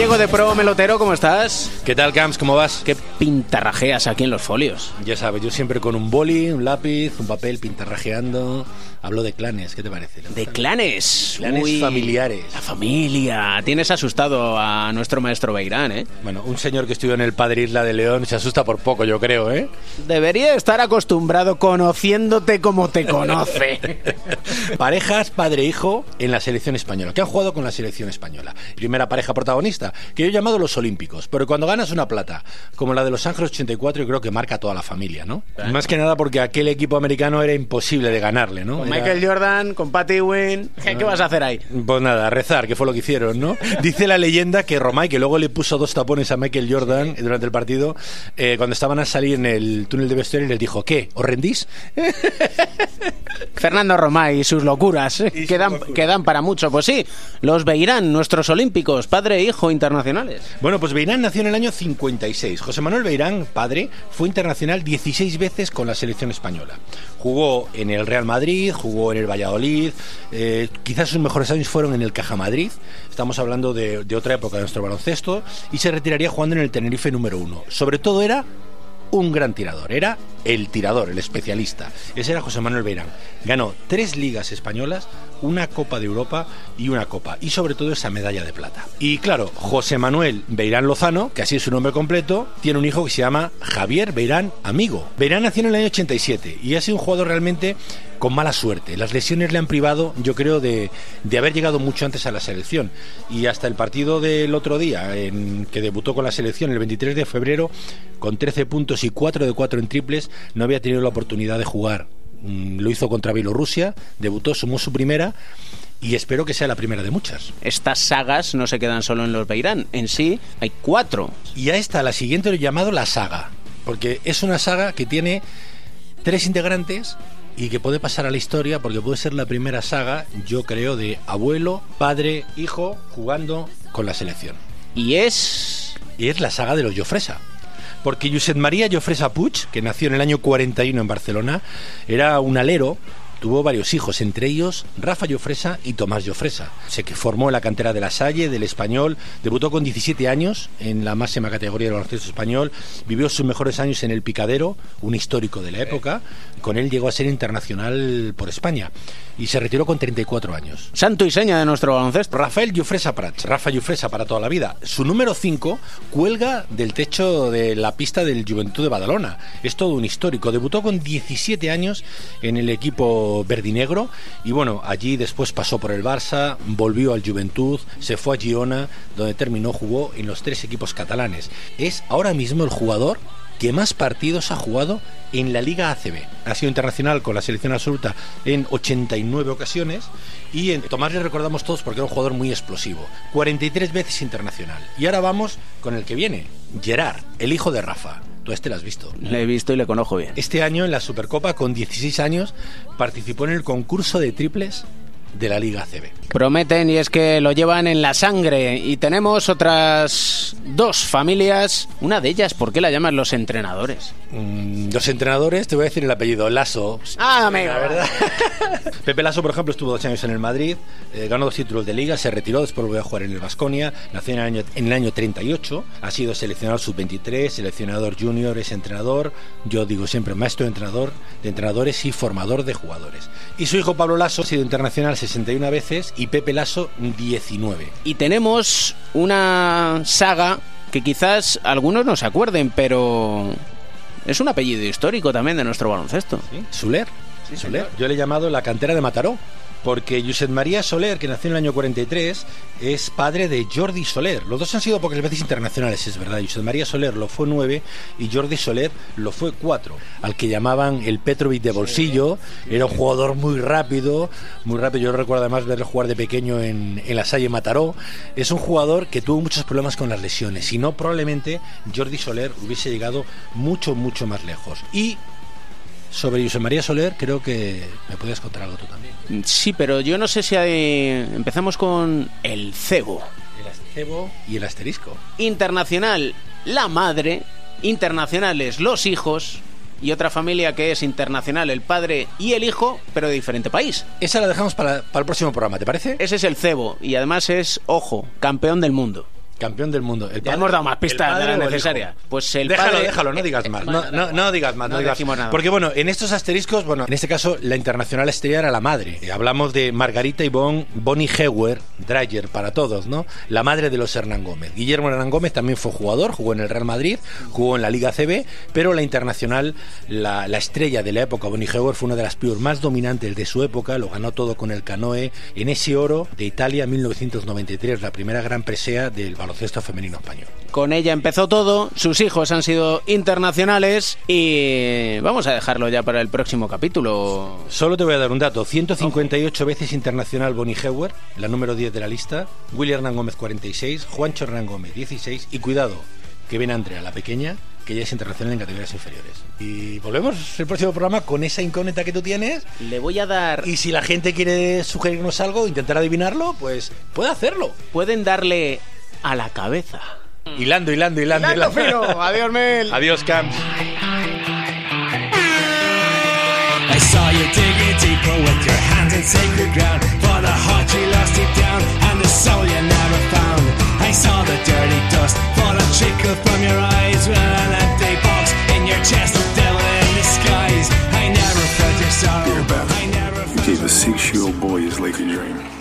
Gallego de Pro Melotero, ¿cómo estás? ¿Qué tal, Camps? ¿Cómo vas? ¿Qué pintarrajeas aquí en los folios? Ya sabes, yo siempre con un boli, un lápiz, un papel, pintarrajeando. Hablo de clanes, ¿qué te parece? ¿De clanes? Clanes Uy, familiares. La familia. Tienes asustado a nuestro maestro Beirán, ¿eh? Bueno, un señor que estudió en el Padre Isla de León se asusta por poco, yo creo, ¿eh? Debería estar acostumbrado conociéndote como te conoce. Parejas padre-hijo en la selección española. ¿Qué han jugado con la selección española? Primera pareja protagonista, que yo he llamado los olímpicos. Pero cuando ganas una plata, como la de Los Ángeles 84, yo creo que marca a toda la familia, ¿no? Más que nada porque aquel equipo americano era imposible de ganarle, ¿no? Con Era- Michael Jordan, con Patty Wynn. ¿Qué, qué vas a hacer ahí? Pues nada, rezar, que fue lo que hicieron, ¿no? Dice la leyenda que Romay, que luego le puso dos tapones a Michael Jordan durante el partido, eh, cuando estaban a salir en el túnel de vestuario, les dijo, ¿qué? ¿Os rendís? Fernando Romay y sus locuras. ¿eh? sus quedan, locuras. quedan para mucho. Pues sí, los Beirán, nuestros olímpicos, padre e hijo Bueno, pues Beirán nació en el año 56. José Manuel Beirán, padre, fue internacional 16 veces con la selección española. Jugó en el Real Madrid, jugó en el Valladolid, eh, quizás sus mejores años fueron en el Caja Madrid, estamos hablando de, de otra época de nuestro baloncesto, y se retiraría jugando en el Tenerife número uno. Sobre todo era un gran tirador, era el tirador, el especialista. Ese era José Manuel Beirán. Ganó tres ligas españolas, una Copa de Europa y una Copa, y sobre todo esa medalla de plata. Y claro, José Manuel Beirán Lozano, que así es su nombre completo, tiene un hijo que se llama Javier Beirán Amigo. Beirán nació en el año 87 y ha sido un jugador realmente con mala suerte. Las lesiones le han privado, yo creo, de, de haber llegado mucho antes a la selección. Y hasta el partido del otro día, en que debutó con la selección el 23 de febrero, con 13 puntos y 4 de 4 en triples, no había tenido la oportunidad de jugar. Mm, Lo hizo contra Bielorrusia, debutó, sumó su primera y espero que sea la primera de muchas. Estas sagas no se quedan solo en los Beirán. En sí, hay cuatro. Y a esta, la siguiente, lo he llamado la saga, porque es una saga que tiene tres integrantes y que puede pasar a la historia porque puede ser la primera saga, yo creo, de abuelo, padre, hijo jugando con la selección. Y es. Y es la saga de los Jofresa. Porque Josep María Jofresa Puig, que nació en el año 41 en Barcelona, era un alero, tuvo varios hijos, entre ellos Rafa Jofresa y Tomás Jofresa. Se que formó en la cantera de la Salle, del Español, debutó con 17 años en la máxima categoría del baloncesto español, vivió sus mejores años en el Picadero, un histórico de la época, con él llegó a ser internacional por España y se retiró con 34 años. Santo y seña de nuestro baloncesto. Rafael Jufresa Prats, Rafa Jufresa para toda la vida. Su número 5 cuelga del techo de la pista del Juventud de Badalona. Es todo un histórico. Debutó con 17 años en el equipo verdinegro y bueno, allí después pasó por el Barça, volvió al Juventud, se fue a Girona, donde terminó, jugó en los tres equipos catalanes. Es ahora mismo el jugador que más partidos ha jugado en la Liga ACB. Ha sido internacional con la selección absoluta en 89 ocasiones y en Tomás le recordamos todos porque era un jugador muy explosivo. 43 veces internacional. Y ahora vamos con el que viene, Gerard, el hijo de Rafa. Tú a este lo has visto. Le he visto y le conozco bien. Este año en la Supercopa, con 16 años, participó en el concurso de triples de la Liga ACB. Prometen y es que lo llevan en la sangre. Y tenemos otras dos familias. Una de ellas, ¿por qué la llaman los entrenadores? Mm, los entrenadores, te voy a decir el apellido, Lasso. Ah, amigo. La verdad. Pepe Lasso, por ejemplo, estuvo dos años en el Madrid, eh, ganó dos títulos de liga, se retiró, después volvió a jugar en el Vasconia, nació en el año, en el año 38, ha sido seleccionador sub-23, seleccionador junior, es entrenador, yo digo siempre maestro entrenador de entrenadores y formador de jugadores. Y su hijo Pablo Lasso ha sido internacional 61 veces y Pepe Lasso 19. Y tenemos una saga que quizás algunos no se acuerden, pero es un apellido histórico también de nuestro baloncesto. ¿Sí? Soler. Soler. Yo le he llamado la cantera de Mataró. Porque Josep María Soler, que nació en el año 43, es padre de Jordi Soler. Los dos han sido pocas veces internacionales, es verdad. Josep María Soler lo fue nueve y Jordi Soler lo fue cuatro. Al que llamaban el Petrovic de bolsillo. Era un jugador muy rápido, muy rápido. Yo recuerdo además verlo jugar de pequeño en, en la Salle Mataró. Es un jugador que tuvo muchos problemas con las lesiones. Si no, probablemente Jordi Soler hubiese llegado mucho, mucho más lejos. Y sobre José María Soler, creo que me puedes contar algo tú también. Sí, pero yo no sé si hay... empezamos con el cebo. El cebo y el asterisco. Internacional, la madre. Internacionales, los hijos. Y otra familia que es internacional, el padre y el hijo, pero de diferente país. Esa la dejamos para, para el próximo programa, ¿te parece? Ese es el cebo. Y además es, ojo, campeón del mundo. Campeón del mundo. El Ya hemos dado más pistas de padre la necesaria. Pues el déjalo, padre- déjalo, no digas más. No, no, no digas más, no, No digas decimos nada. Porque bueno, en estos asteriscos, bueno, en este caso la internacional estrella era la madre. Eh, Hablamos de Margarita Ivonne Bonnie Hewer, Dreyer para todos, ¿no? La madre de los Hernán Gómez. Guillermo Hernán Gómez también fue jugador, jugó en el Real Madrid, jugó en la Liga CB, pero la internacional, la, la estrella de la época, Bonnie Hewer, fue una de las pibos más dominantes de su época, lo ganó todo con el canoe en ese oro de Italia 1993, la primera gran presea del baloncesto femenino español. Con ella empezó todo, sus hijos han sido internacionales y vamos a dejarlo ya para el próximo capítulo. Solo te voy a dar un dato. 158 veces internacional Bonnie Hewer, la número 10 de la lista. William Hernán Gómez 46, Juancho Hernán Gómez 16 y cuidado, que viene Andrea, la pequeña, que ya es internacional en categorías inferiores. Y volvemos el próximo programa con esa incógnita que tú tienes. Le voy a dar... Y si la gente quiere sugerirnos algo, intentar adivinarlo, pues puede hacerlo. Pueden darle a la cabeza. Hilando, hilando, hilando. Hilando hilando. fino. Adiós, Mel. Adiós, Camps. I saw you digging deeper with your hands in sacred ground. For the heart you lost it down, and the soul you never found. I saw the dirty dust fall and trickle from your eyes. With an empty box in your chest, devil in disguise. I never felt your sorrow. Dear Beth, I never you gave a six-year-old boy his Laker dream.